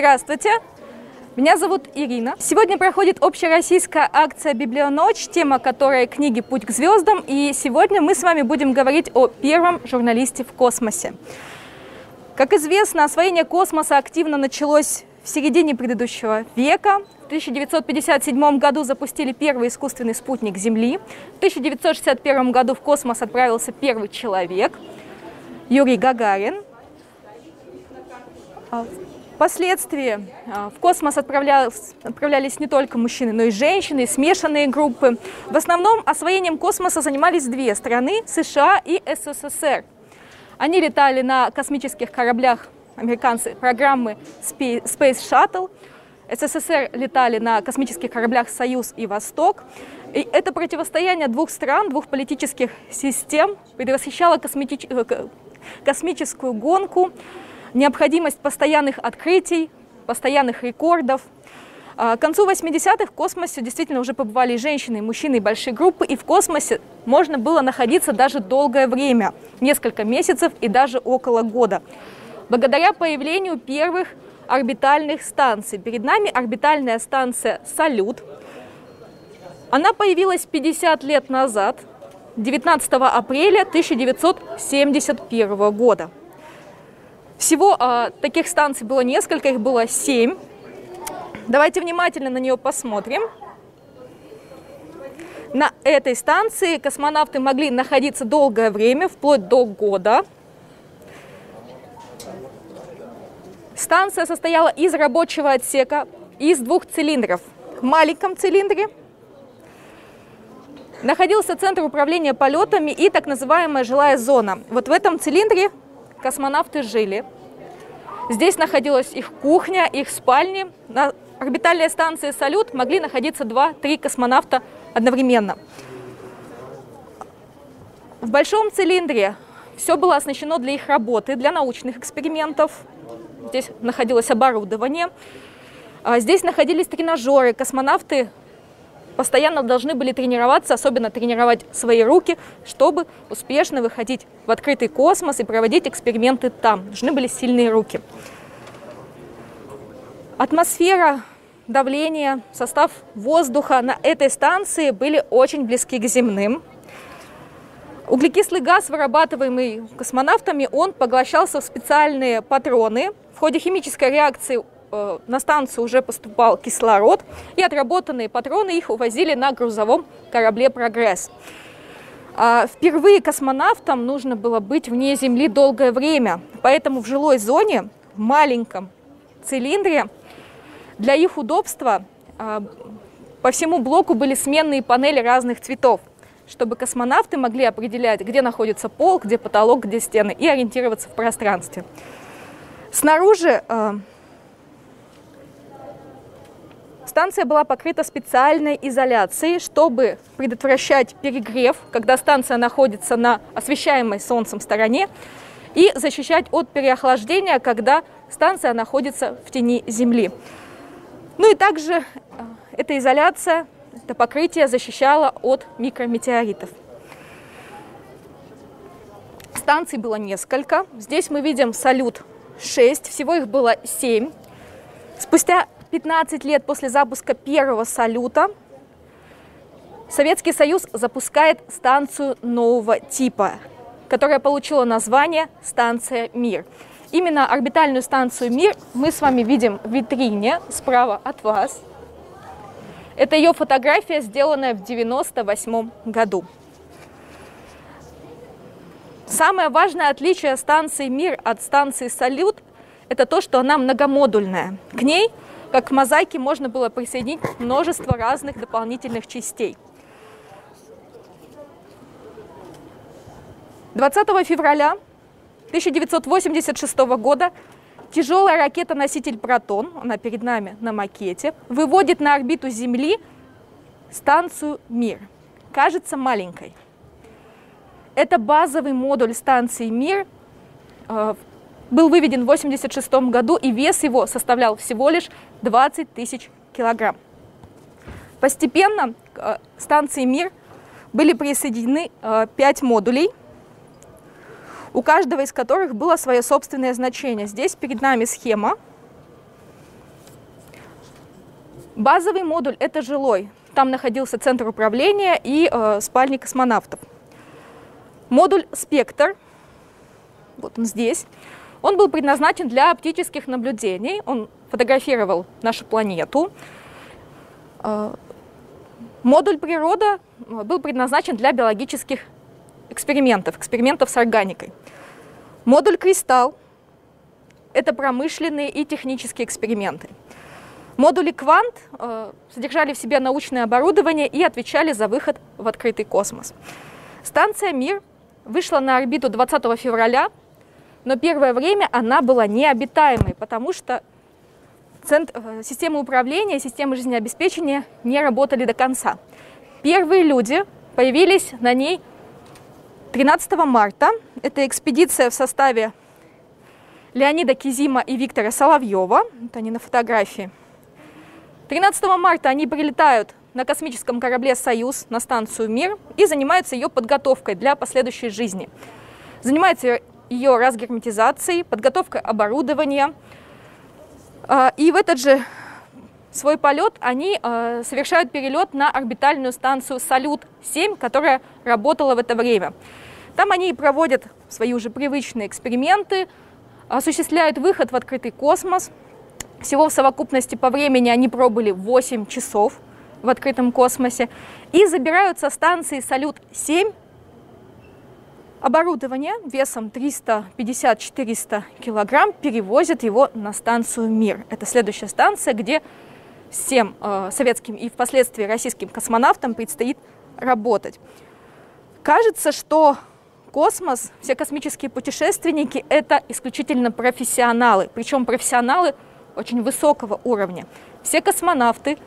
Здравствуйте! Меня зовут Ирина. Сегодня проходит общероссийская акция «Библионочь», тема которой «Книги. Путь к звездам». И сегодня мы с вами будем говорить о первом журналисте в космосе. Как известно, освоение космоса активно началось в середине предыдущего века. В 1957 году запустили первый искусственный спутник Земли. В 1961 году в космос отправился первый человек Юрий Гагарин. Впоследствии а, в космос отправлялись, отправлялись не только мужчины, но и женщины, и смешанные группы. В основном освоением космоса занимались две страны – США и СССР. Они летали на космических кораблях американцы программы Space Shuttle. СССР летали на космических кораблях «Союз» и «Восток». И это противостояние двух стран, двух политических систем предвосхищало космическую гонку, необходимость постоянных открытий, постоянных рекордов. А, к концу 80-х в космосе действительно уже побывали и женщины, и мужчины, и большие группы, и в космосе можно было находиться даже долгое время, несколько месяцев и даже около года. Благодаря появлению первых орбитальных станций. Перед нами орбитальная станция «Салют». Она появилась 50 лет назад, 19 апреля 1971 года. Всего а, таких станций было несколько, их было семь. Давайте внимательно на нее посмотрим. На этой станции космонавты могли находиться долгое время, вплоть до года. Станция состояла из рабочего отсека, из двух цилиндров. В маленьком цилиндре находился центр управления полетами и так называемая жилая зона. Вот в этом цилиндре космонавты жили. Здесь находилась их кухня, их спальни. На орбитальной станции «Салют» могли находиться 2-3 космонавта одновременно. В большом цилиндре все было оснащено для их работы, для научных экспериментов. Здесь находилось оборудование. А здесь находились тренажеры. Космонавты постоянно должны были тренироваться, особенно тренировать свои руки, чтобы успешно выходить в открытый космос и проводить эксперименты там. Нужны были сильные руки. Атмосфера, давление, состав воздуха на этой станции были очень близки к земным. Углекислый газ, вырабатываемый космонавтами, он поглощался в специальные патроны. В ходе химической реакции на станцию уже поступал кислород, и отработанные патроны их увозили на грузовом корабле «Прогресс». А впервые космонавтам нужно было быть вне Земли долгое время, поэтому в жилой зоне, в маленьком цилиндре, для их удобства а, по всему блоку были сменные панели разных цветов, чтобы космонавты могли определять, где находится пол, где потолок, где стены, и ориентироваться в пространстве. Снаружи а, Станция была покрыта специальной изоляцией, чтобы предотвращать перегрев, когда станция находится на освещаемой солнцем стороне, и защищать от переохлаждения, когда станция находится в тени Земли. Ну и также э, эта изоляция, это покрытие защищало от микрометеоритов. Станций было несколько. Здесь мы видим «Салют-6», всего их было 7. Спустя 15 лет после запуска первого салюта Советский Союз запускает станцию нового типа, которая получила название «Станция Мир». Именно орбитальную станцию «Мир» мы с вами видим в витрине справа от вас. Это ее фотография, сделанная в 1998 году. Самое важное отличие станции «Мир» от станции «Салют» – это то, что она многомодульная. К ней – как к мозаике можно было присоединить множество разных дополнительных частей. 20 февраля 1986 года тяжелая ракета-носитель «Протон», она перед нами на макете, выводит на орбиту Земли станцию «Мир». Кажется маленькой. Это базовый модуль станции «Мир», э, был выведен в 1986 году, и вес его составлял всего лишь 20 тысяч килограмм. Постепенно к э, станции «Мир» были присоединены 5 э, модулей, у каждого из которых было свое собственное значение. Здесь перед нами схема. Базовый модуль – это жилой. Там находился центр управления и э, спальни космонавтов. Модуль «Спектр», вот он здесь, он был предназначен для оптических наблюдений. Он фотографировал нашу планету. Э, модуль «Природа» был предназначен для биологических экспериментов, экспериментов с органикой. Модуль «Кристалл» – это промышленные и технические эксперименты. Модули «Квант» э, содержали в себе научное оборудование и отвечали за выход в открытый космос. Станция «Мир» вышла на орбиту 20 февраля, но первое время она была необитаемой, потому что центр, э, системы управления, системы жизнеобеспечения не работали до конца. Первые люди появились на ней 13 марта. Это экспедиция в составе Леонида Кизима и Виктора Соловьева. Вот они на фотографии. 13 марта они прилетают на космическом корабле «Союз» на станцию «Мир» и занимаются ее подготовкой для последующей жизни. Занимаются ее разгерметизацией, подготовкой оборудования. А, и в этот же свой полет они э, совершают перелет на орбитальную станцию «Салют-7», которая работала в это время. Там они проводят свои уже привычные эксперименты, осуществляют выход в открытый космос. Всего в совокупности по времени они пробыли 8 часов в открытом космосе и забирают со станции «Салют-7» оборудование весом 350-400 килограмм, перевозят его на станцию «Мир». Это следующая станция, где всем э, советским и впоследствии российским космонавтам предстоит работать. Кажется, что космос, все космические путешественники – это исключительно профессионалы, причем профессионалы очень высокого уровня. Все космонавты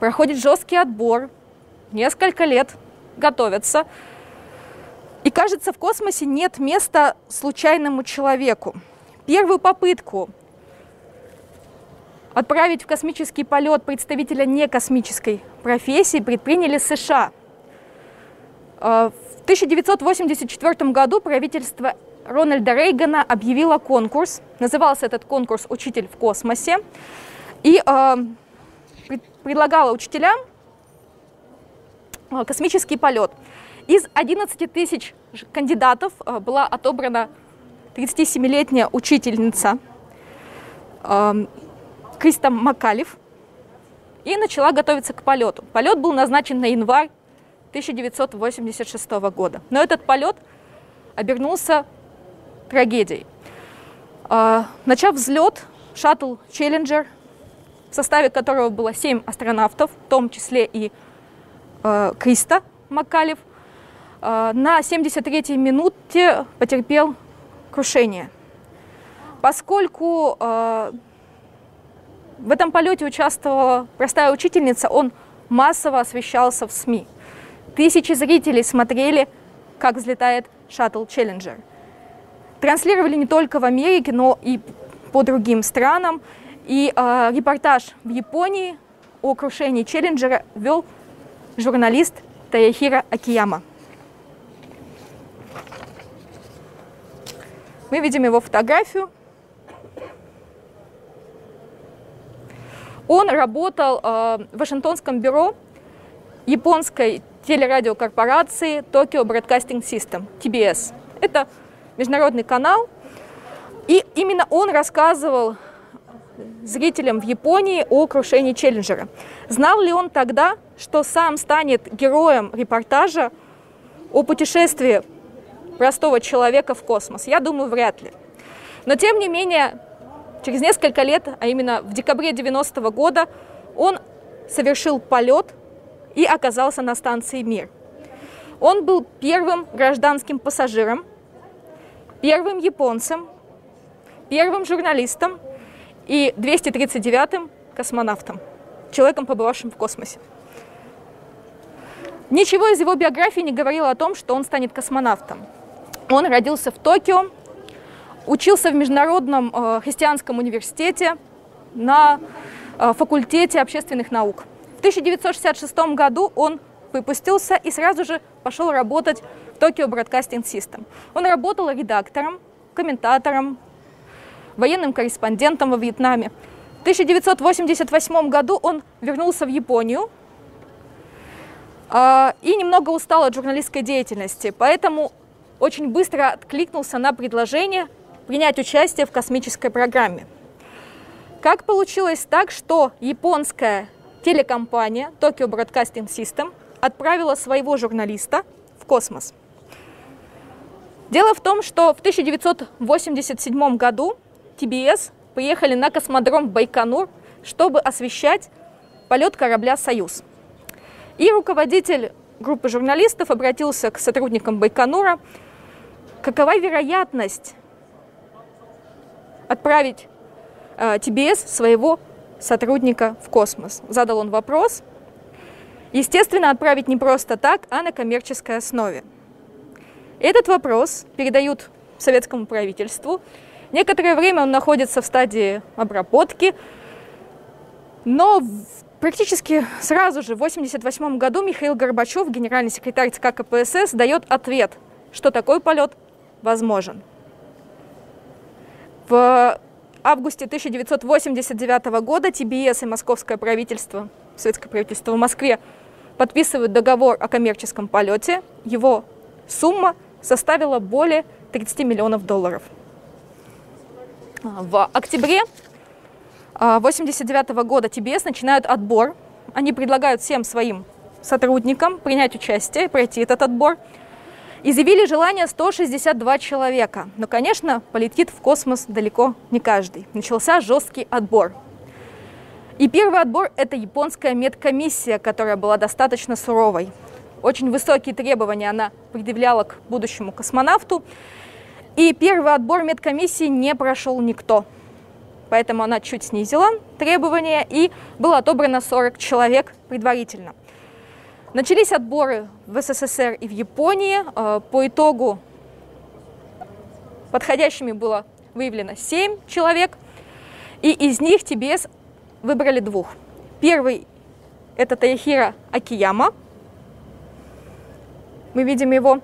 проходят жесткий отбор, несколько лет готовятся. И кажется, в космосе нет места случайному человеку. Первую попытку Отправить в космический полет представителя некосмической профессии предприняли США. Э, в 1984 году правительство Рональда Рейгана объявило конкурс. Назывался этот конкурс «Учитель в космосе». И э, предлагала учителям э, космический полет. Из 11 тысяч кандидатов э, была отобрана 37-летняя учительница э, Криста Макалев и начала готовиться к полету. Полет был назначен на январь 1986 года. Но этот полет обернулся трагедией. А, начав взлет, шаттл Челленджер, в составе которого было 7 астронавтов, в том числе и э, Криста Макалев, э, на 73-й минуте потерпел крушение. Поскольку э, в этом полете участвовала простая учительница, он массово освещался в СМИ. Тысячи зрителей смотрели, как взлетает шаттл Челленджер. Транслировали не только в Америке, но и по другим странам. И э, репортаж в Японии о крушении Челленджера вел журналист Таяхира Акияма. Мы видим его фотографию. Он работал э, в Вашингтонском бюро японской телерадиокорпорации Tokyo Broadcasting System, TBS. Это международный канал. И именно он рассказывал зрителям в Японии о крушении Челленджера. Знал ли он тогда, что сам станет героем репортажа о путешествии простого человека в космос? Я думаю, вряд ли. Но тем не менее, Через несколько лет, а именно в декабре 90 -го года, он совершил полет и оказался на станции «Мир». Он был первым гражданским пассажиром, первым японцем, первым журналистом и 239-м космонавтом, человеком, побывавшим в космосе. Ничего из его биографии не говорило о том, что он станет космонавтом. Он родился в Токио учился в Международном э, христианском университете на э, факультете общественных наук. В 1966 году он выпустился и сразу же пошел работать в Tokyo Broadcasting System. Он работал редактором, комментатором, военным корреспондентом во Вьетнаме. В 1988 году он вернулся в Японию э, и немного устал от журналистской деятельности, поэтому очень быстро откликнулся на предложение принять участие в космической программе. Как получилось так, что японская телекомпания Tokyo Broadcasting System отправила своего журналиста в космос? Дело в том, что в 1987 году ТБС поехали на космодром Байконур, чтобы освещать полет корабля «Союз». И руководитель группы журналистов обратился к сотрудникам Байконура, какова вероятность отправить э, ТБС своего сотрудника в космос? Задал он вопрос. Естественно, отправить не просто так, а на коммерческой основе. Этот вопрос передают советскому правительству. Некоторое время он находится в стадии обработки, но практически сразу же в 1988 году Михаил Горбачев, генеральный секретарь ЦК КПСС, дает ответ, что такой полет возможен. В августе 1989 года ТБС и московское правительство, советское правительство в Москве подписывают договор о коммерческом полете. Его сумма составила более 30 миллионов долларов. В октябре 1989 года ТБС начинают отбор. Они предлагают всем своим сотрудникам принять участие, пройти этот отбор – Изъявили желание 162 человека. Но, конечно, полетит в космос далеко не каждый. Начался жесткий отбор. И первый отбор – это японская медкомиссия, которая была достаточно суровой. Очень высокие требования она предъявляла к будущему космонавту. И первый отбор медкомиссии не прошел никто. Поэтому она чуть снизила требования, и было отобрано 40 человек предварительно – Начались отборы в СССР и в Японии. Э, по итогу подходящими было выявлено 7 человек, и из них ТБС выбрали двух. Первый – это Таяхира Акияма. Мы видим его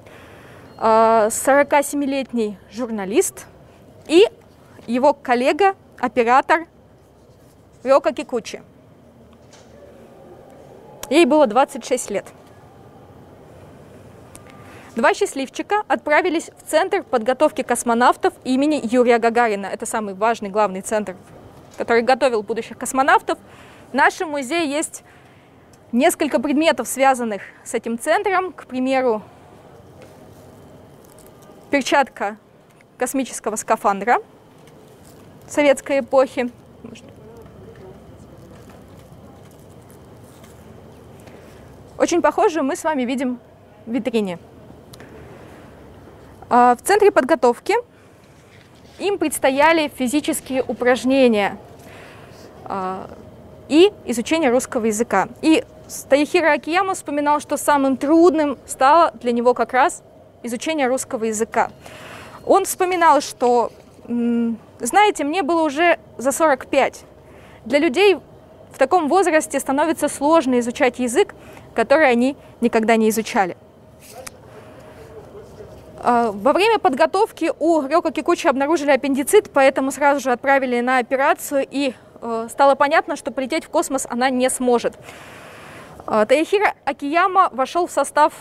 47-летний э, журналист и его коллега, оператор Рёка Кикучи. Ей было 26 лет. Два счастливчика отправились в Центр подготовки космонавтов имени Юрия Гагарина. Это самый важный, главный центр, который готовил будущих космонавтов. В нашем музее есть несколько предметов, связанных с этим центром. К примеру, перчатка космического скафандра советской эпохи. Очень похоже мы с вами видим в витрине. А, в центре подготовки им предстояли физические упражнения а, и изучение русского языка. И Таихира Акияма вспоминал, что самым трудным стало для него как раз изучение русского языка. Он вспоминал, что, знаете, мне было уже за 45. Для людей таком возрасте становится сложно изучать язык, который они никогда не изучали. А, во время подготовки у Рёка Кикучи обнаружили аппендицит, поэтому сразу же отправили на операцию, и э, стало понятно, что полететь в космос она не сможет. А, Таяхира Акияма вошел в состав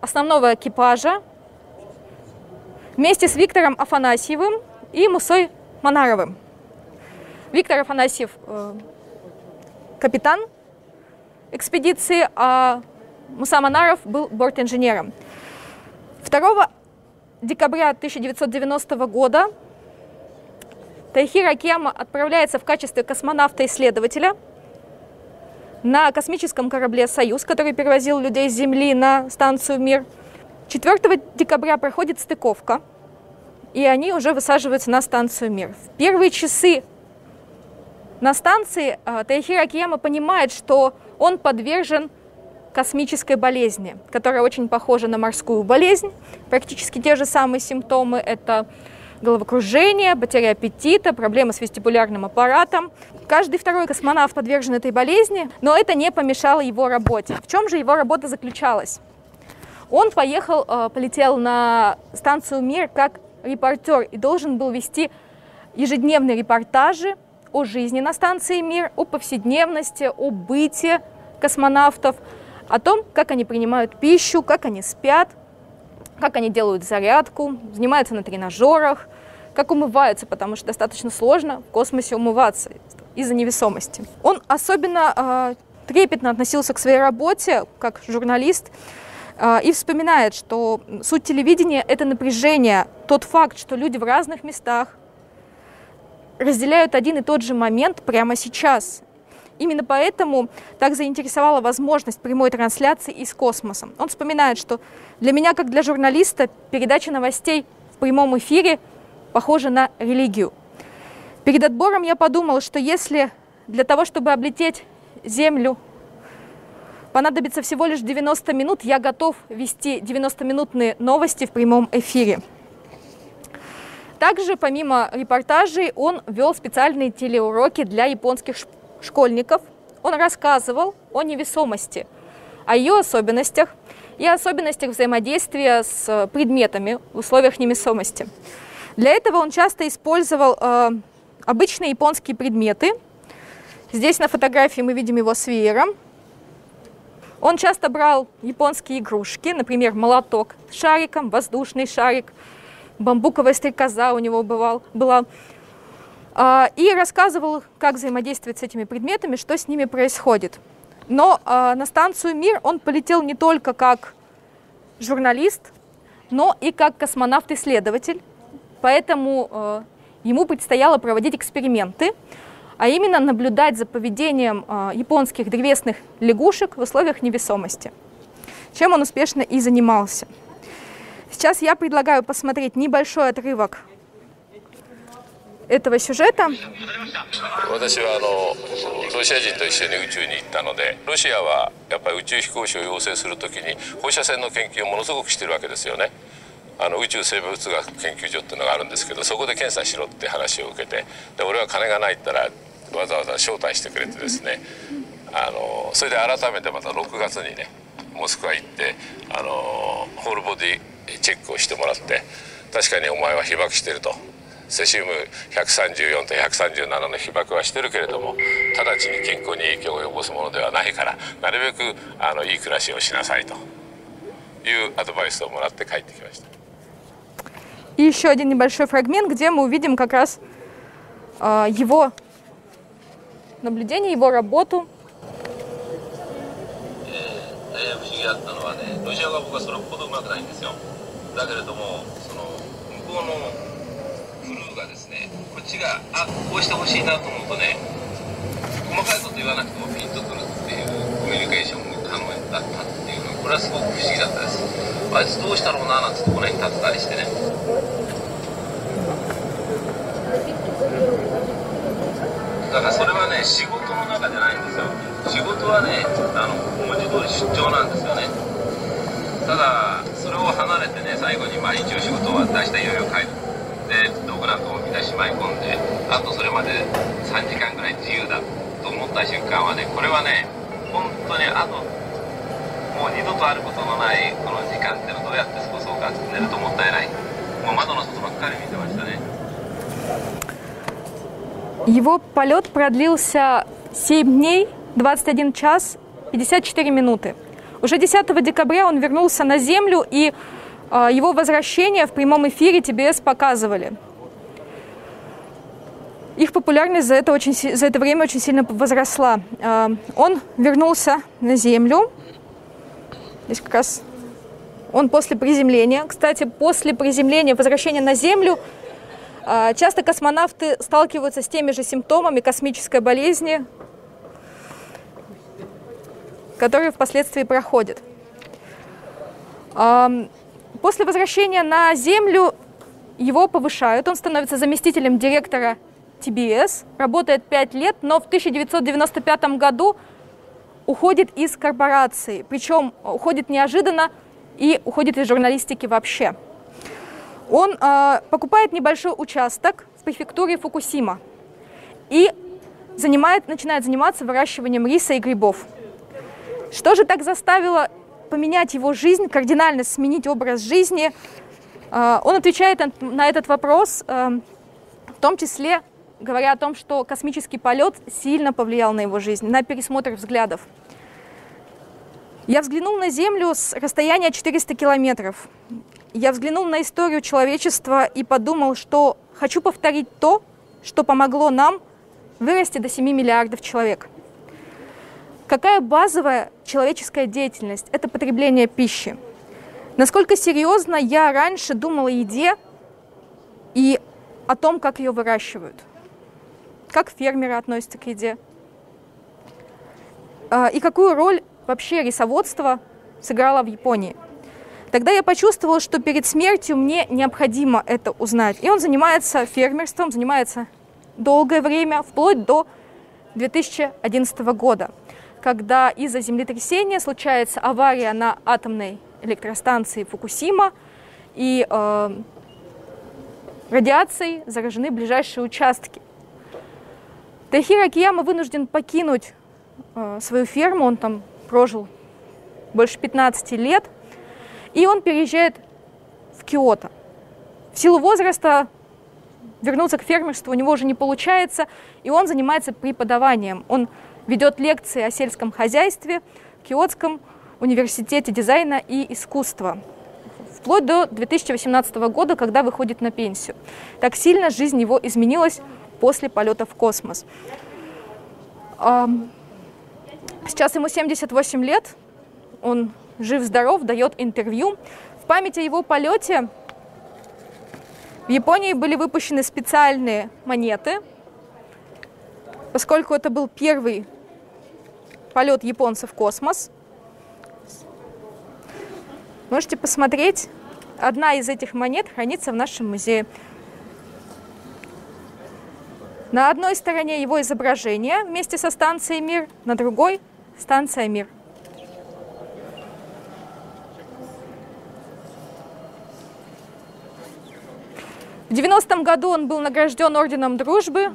основного экипажа вместе с Виктором Афанасьевым и Мусой Манаровым. Виктор Афанасьев э, капитан экспедиции, а Муса Манаров был бортинженером. 2 декабря 1990 года Тайхира Акияма отправляется в качестве космонавта-исследователя на космическом корабле «Союз», который перевозил людей с Земли на станцию «Мир». 4 декабря проходит стыковка, и они уже высаживаются на станцию «Мир». В первые часы на станции э, Тайхира Акияма понимает, что он подвержен космической болезни, которая очень похожа на морскую болезнь. Практически те же самые симптомы – это головокружение, потеря аппетита, проблемы с вестибулярным аппаратом. Каждый второй космонавт подвержен этой болезни, но это не помешало его работе. В чем же его работа заключалась? Он поехал, э, полетел на станцию «Мир» как репортер и должен был вести ежедневные репортажи о жизни на станции «Мир», о повседневности, о быте космонавтов, о том, как они принимают пищу, как они спят, как они делают зарядку, занимаются на тренажерах, как умываются, потому что достаточно сложно в космосе умываться из-за невесомости. Он особенно э, трепетно относился к своей работе как журналист э, и вспоминает, что суть телевидения – это напряжение, тот факт, что люди в разных местах разделяют один и тот же момент прямо сейчас. Именно поэтому так заинтересовала возможность прямой трансляции из космоса. Он вспоминает, что для меня, как для журналиста, передача новостей в прямом эфире похожа на религию. Перед отбором я подумал, что если для того, чтобы облететь Землю, понадобится всего лишь 90 минут, я готов вести 90-минутные новости в прямом эфире. Также, помимо репортажей, он вел специальные телеуроки для японских школьников. Он рассказывал о невесомости, о ее особенностях и особенностях взаимодействия с предметами в условиях невесомости. Для этого он часто использовал э, обычные японские предметы. Здесь на фотографии мы видим его с веером. Он часто брал японские игрушки, например, молоток с шариком, воздушный шарик, бамбуковая стрекоза у него бывал, была. А, и рассказывал, как взаимодействовать с этими предметами, что с ними происходит. Но а, на станцию «Мир» он полетел не только как журналист, но и как космонавт-исследователь. Поэтому а, ему предстояло проводить эксперименты, а именно наблюдать за поведением японских древесных лягушек в условиях невесомости, чем он успешно и занимался. Сейчас я предлагаю посмотреть небольшой отрывок этого сюжета. 私はあのロシア人と一緒に宇宙に行ったのでロシアはやっぱり宇宙飛行士を養成する時に放射線の研究をものすごくしてるわけですよね。あの宇宙生物学研究所っていうのがあるんですけどそこで検査しろって話を受けてで俺は金がないって言ったらわざわざ招待してくれてですねあのそれで改めてまた6月にねモスクワ行ってあのホールボディ チェックをしてもらって確かにお前は被爆してるとセシウム134と137の被爆はしてるけれども直ちに健康に影響を及ぼすものではないからなるべくあのいい暮らしをしなさいというアドバイスをもらって帰ってきました。И еще один небольшой фрагмент, где мы увидим как раз э, его наблюдение, его работу. えー、不思議だったのはね、ロシアが僕はそれほどうまくないんですよ。 だけれども、その向こうのがですねこっちがあこうしてほしいなと思うとね細かいこと言わなくてもピンとくるっていうコミュニケーションが可能だったっていうのはこれはすごく不思議だったです。あいつどうしたろうななんてこの辺立ってたりしてね。だからそれはね仕事の中じゃないんですよ。仕事はねあの文字通り出張なんですよね。ただそれを離れてね最後にまあ一応仕事を出していよいよ帰るで道具なんかもみんなしまい込んであとそれまで3時間ぐらい自由だと思った瞬間はねこれはね本当にあともう二度とあることのないこの時間っていうのをどうやって過ごそうかって寝るともったいないもう窓の外ばっかり見てましたね Его полет продлился 7 дней, 21 час, 54 минуты. Уже 10 декабря он вернулся на Землю и а, его возвращение в прямом эфире ТБС показывали. Их популярность за это, очень, за это время очень сильно возросла. А, он вернулся на Землю. Здесь как раз он после приземления. Кстати, после приземления, возвращения на Землю, а, часто космонавты сталкиваются с теми же симптомами космической болезни, которые впоследствии проходят. После возвращения на Землю его повышают, он становится заместителем директора ТБС, работает 5 лет, но в 1995 году уходит из корпорации, причем уходит неожиданно и уходит из журналистики вообще. Он э, покупает небольшой участок в префектуре Фукусима и занимает, начинает заниматься выращиванием риса и грибов. Что же так заставило поменять его жизнь, кардинально сменить образ жизни. А, он отвечает на этот вопрос, а, в том числе говоря о том, что космический полет сильно повлиял на его жизнь, на пересмотр взглядов. Я взглянул на Землю с расстояния 400 километров. Я взглянул на историю человечества и подумал, что хочу повторить то, что помогло нам вырасти до 7 миллиардов человек. Какая базовая человеческая деятельность? Это потребление пищи. Насколько серьезно я раньше думала о еде и о том, как ее выращивают. Как фермеры относятся к еде. А, и какую роль вообще рисоводство сыграло в Японии. Тогда я почувствовала, что перед смертью мне необходимо это узнать. И он занимается фермерством, занимается долгое время, вплоть до 2011 года, когда из-за землетрясения случается авария на атомной электростанции Фукусима, и э, радиацией заражены ближайшие участки. Тахира Кияма вынужден покинуть э, свою ферму, он там прожил больше 15 лет, и он переезжает в Киото. В силу возраста вернуться к фермерству у него уже не получается, и он занимается преподаванием. Он ведет лекции о сельском хозяйстве в Киотском университете дизайна и искусства вплоть до 2018 года, когда выходит на пенсию. Так сильно жизнь его изменилась после полета в космос. Сейчас ему 78 лет, он жив-здоров, дает интервью. В память о его полете в Японии были выпущены специальные монеты, поскольку это был первый полет японцев в космос. Можете посмотреть. Одна из этих монет хранится в нашем музее. На одной стороне его изображение вместе со станцией «Мир», на другой – станция «Мир». В 90-м году он был награжден Орденом Дружбы,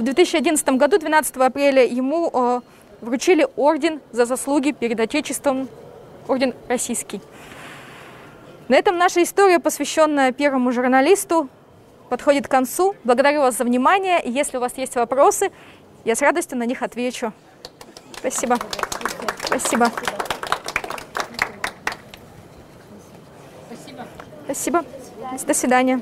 в 2011 году, 12 апреля, ему э, вручили орден за заслуги перед Отечеством, орден российский. На этом наша история, посвященная первому журналисту, подходит к концу. Благодарю вас за внимание. Если у вас есть вопросы, я с радостью на них отвечу. Спасибо. Спасибо. Спасибо. Спасибо. До свидания.